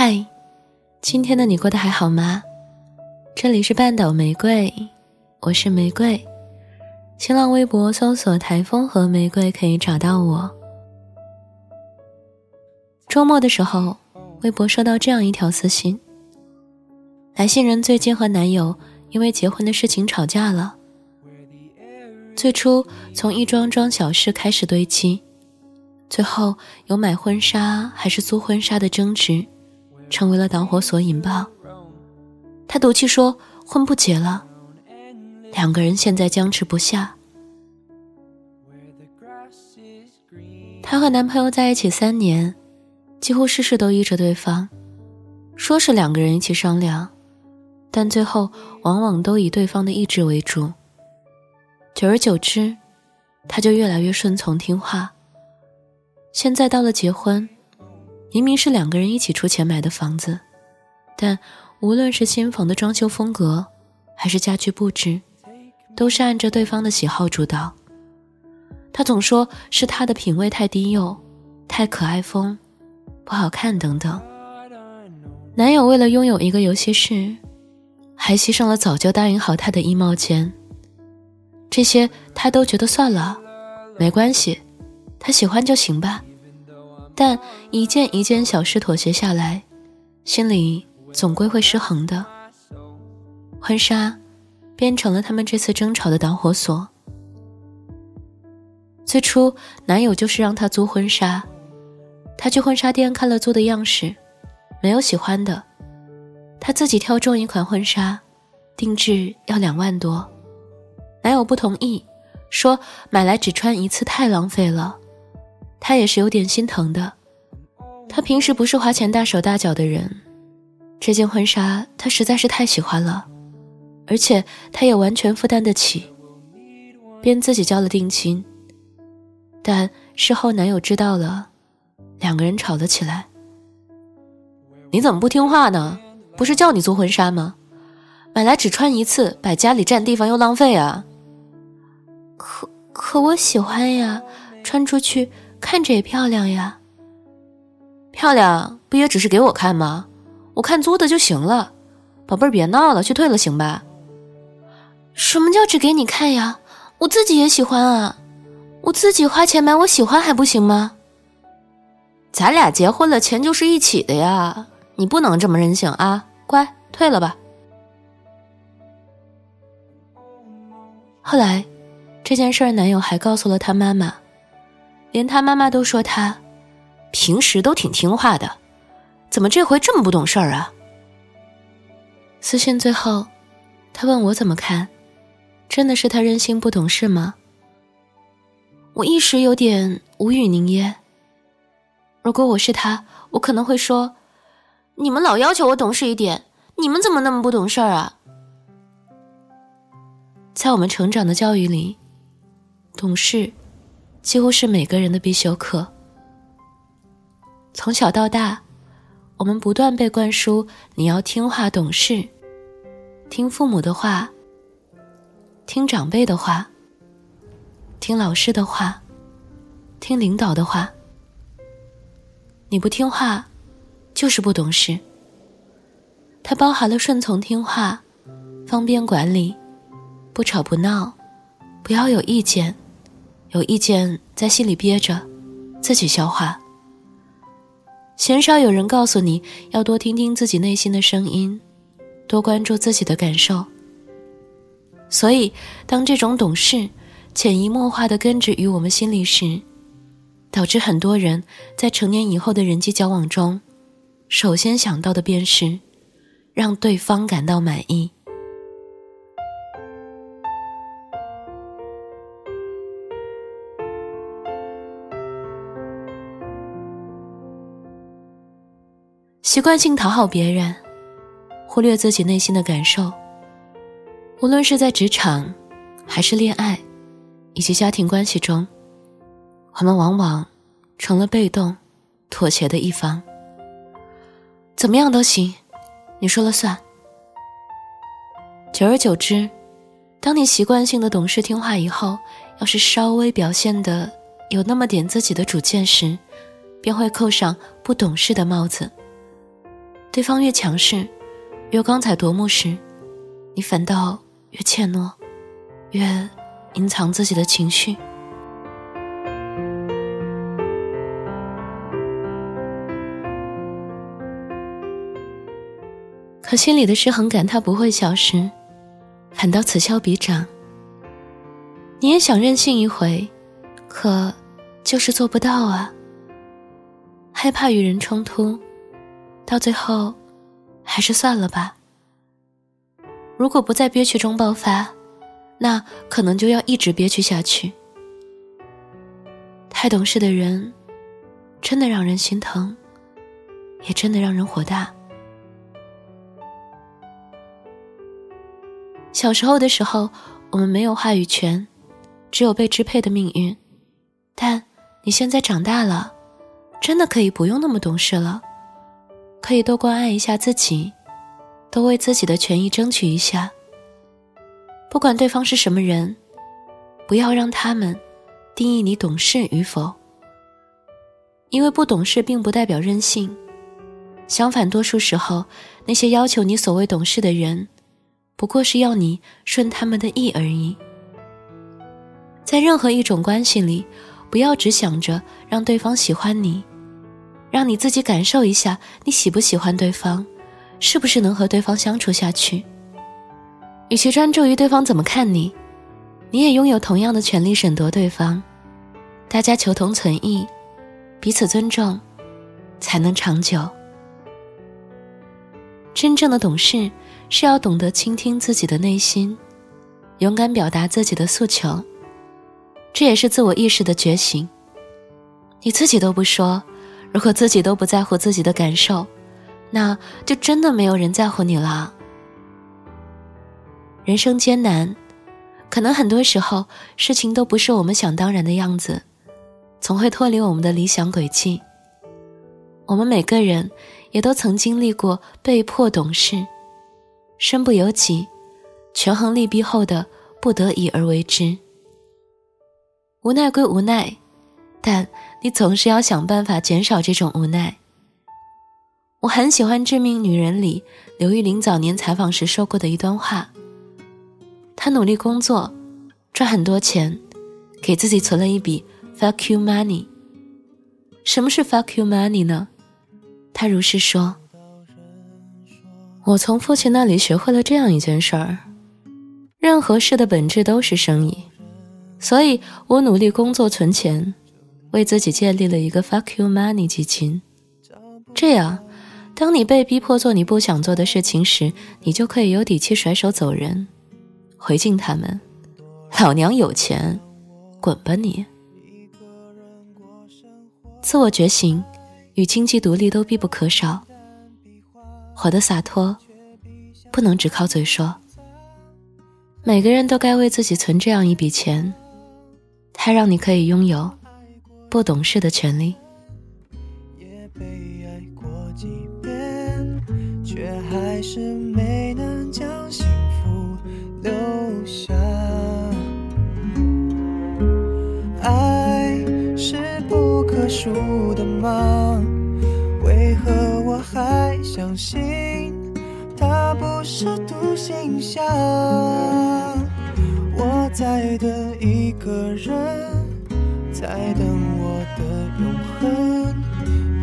嗨，今天的你过得还好吗？这里是半岛玫瑰，我是玫瑰。新浪微博搜索“台风和玫瑰”可以找到我。周末的时候，微博收到这样一条私信：来信人最近和男友因为结婚的事情吵架了。最初从一桩桩小事开始堆积，最后有买婚纱还是租婚纱的争执。成为了导火索，引爆。他赌气说婚不结了，两个人现在僵持不下。她和男朋友在一起三年，几乎事事都依着对方，说是两个人一起商量，但最后往往都以对方的意志为主。久而久之，他就越来越顺从听话。现在到了结婚。明明是两个人一起出钱买的房子，但无论是新房的装修风格，还是家具布置，都是按着对方的喜好主导。他总说是他的品味太低幼，太可爱风，不好看等等。男友为了拥有一个游戏室，还牺牲了早就答应好他的衣帽间。这些他都觉得算了，没关系，他喜欢就行吧。但一件一件小事妥协下来，心里总归会失衡的。婚纱变成了他们这次争吵的导火索。最初，男友就是让她租婚纱，她去婚纱店看了租的样式，没有喜欢的，她自己挑中一款婚纱，定制要两万多。男友不同意，说买来只穿一次太浪费了。他也是有点心疼的，他平时不是花钱大手大脚的人，这件婚纱他实在是太喜欢了，而且他也完全负担得起，便自己交了定金。但事后男友知道了，两个人吵了起来。你怎么不听话呢？不是叫你做婚纱吗？买来只穿一次，摆家里占地方又浪费啊。可可我喜欢呀，穿出去。看着也漂亮呀，漂亮不也只是给我看吗？我看租的就行了，宝贝儿别闹了，去退了行吧？什么叫只给你看呀？我自己也喜欢啊，我自己花钱买我喜欢还不行吗？咱俩结婚了，钱就是一起的呀，你不能这么任性啊！乖，退了吧。后来，这件事儿男友还告诉了他妈妈。连他妈妈都说他平时都挺听话的，怎么这回这么不懂事儿啊？私信最后，他问我怎么看，真的是他任性不懂事吗？我一时有点无语凝噎。如果我是他，我可能会说：“你们老要求我懂事一点，你们怎么那么不懂事儿啊？”在我们成长的教育里，懂事。几乎是每个人的必修课。从小到大，我们不断被灌输你要听话懂事，听父母的话，听长辈的话，听老师的话，听领导的话。你不听话，就是不懂事。它包含了顺从听话、方便管理、不吵不闹、不要有意见。有意见在心里憋着，自己消化。鲜少有人告诉你要多听听自己内心的声音，多关注自己的感受。所以，当这种懂事潜移默化的根植于我们心里时，导致很多人在成年以后的人际交往中，首先想到的便是让对方感到满意。习惯性讨好别人，忽略自己内心的感受。无论是在职场，还是恋爱，以及家庭关系中，我们往往成了被动、妥协的一方。怎么样都行，你说了算。久而久之，当你习惯性的懂事听话以后，要是稍微表现的有那么点自己的主见时，便会扣上不懂事的帽子。对方越强势，越光彩夺目时，你反倒越怯懦，越隐藏自己的情绪。可心里的失衡感，它不会消失，反倒此消彼长。你也想任性一回，可就是做不到啊。害怕与人冲突，到最后，还是算了吧。如果不在憋屈中爆发，那可能就要一直憋屈下去。太懂事的人，真的让人心疼，也真的让人火大。小时候的时候，我们没有话语权，只有被支配的命运。但你现在长大了，真的可以不用那么懂事了，可以多关爱一下自己，多为自己的权益争取一下。不管对方是什么人，不要让他们定义你懂事与否。因为不懂事并不代表任性，相反，多数时候那些要求你所谓懂事的人。不过是要你顺他们的意而已。在任何一种关系里，不要只想着让对方喜欢你，让你自己感受一下你喜不喜欢对方，是不是能和对方相处下去。与其专注于对方怎么看你，你也拥有同样的权利审夺对方。大家求同存异，彼此尊重，才能长久。真正的懂事。是要懂得倾听自己的内心，勇敢表达自己的诉求，这也是自我意识的觉醒。你自己都不说，如果自己都不在乎自己的感受，那就真的没有人在乎你了。人生艰难，可能很多时候事情都不是我们想当然的样子，总会脱离我们的理想轨迹。我们每个人也都曾经历过被迫懂事。身不由己，权衡利弊后的不得已而为之。无奈归无奈，但你总是要想办法减少这种无奈。我很喜欢《致命女人》里刘玉玲早年采访时说过的一段话：她努力工作，赚很多钱，给自己存了一笔 “fuck you money”。什么是 “fuck you money” 呢？她如是说。我从父亲那里学会了这样一件事儿：任何事的本质都是生意，所以我努力工作存钱，为自己建立了一个 “fuck you money” 基金。这样，当你被逼迫做你不想做的事情时，你就可以有底气甩手走人，回敬他们：“老娘有钱，滚吧你！”自我觉醒与经济独立都必不可少。活得洒脱，不能只靠嘴说。每个人都该为自己存这样一笔钱，它让你可以拥有不懂事的权利。也被爱过几遍却还是没能将幸福留下。爱是不可数的吗？为何我还相信他不是独行侠？我在等一个人，在等我的永恒。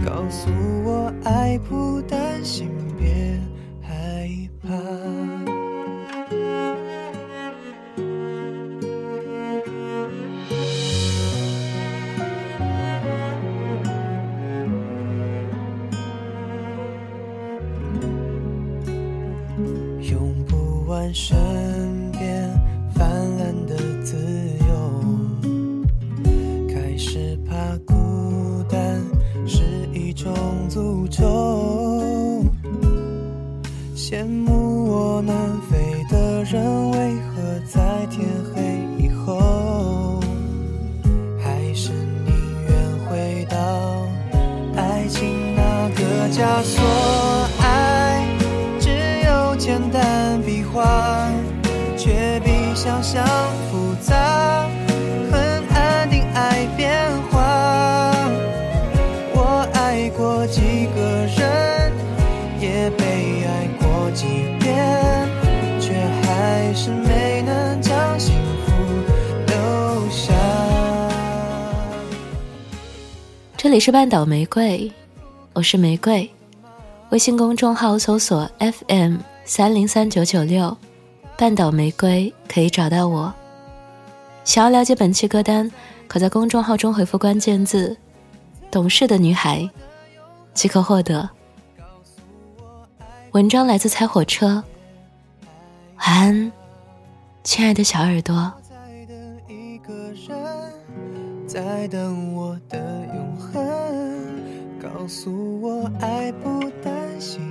告诉我，爱不担心，别害怕。枷锁，爱只有简单笔画，却比？想象复杂，很安定，爱变化。我爱过几个人，也也被爱过几遍，却还是没能将幸福留下。这里是半岛玫瑰，我是玫瑰。微信公众号搜索 FM 三零三九九六，半岛玫瑰可以找到我。想要了解本期歌单，可在公众号中回复关键字“懂事的女孩”，即可获得。文章来自猜火车，晚安，亲爱的小耳朵。在等一个人，在等我的。告诉我，爱不单行。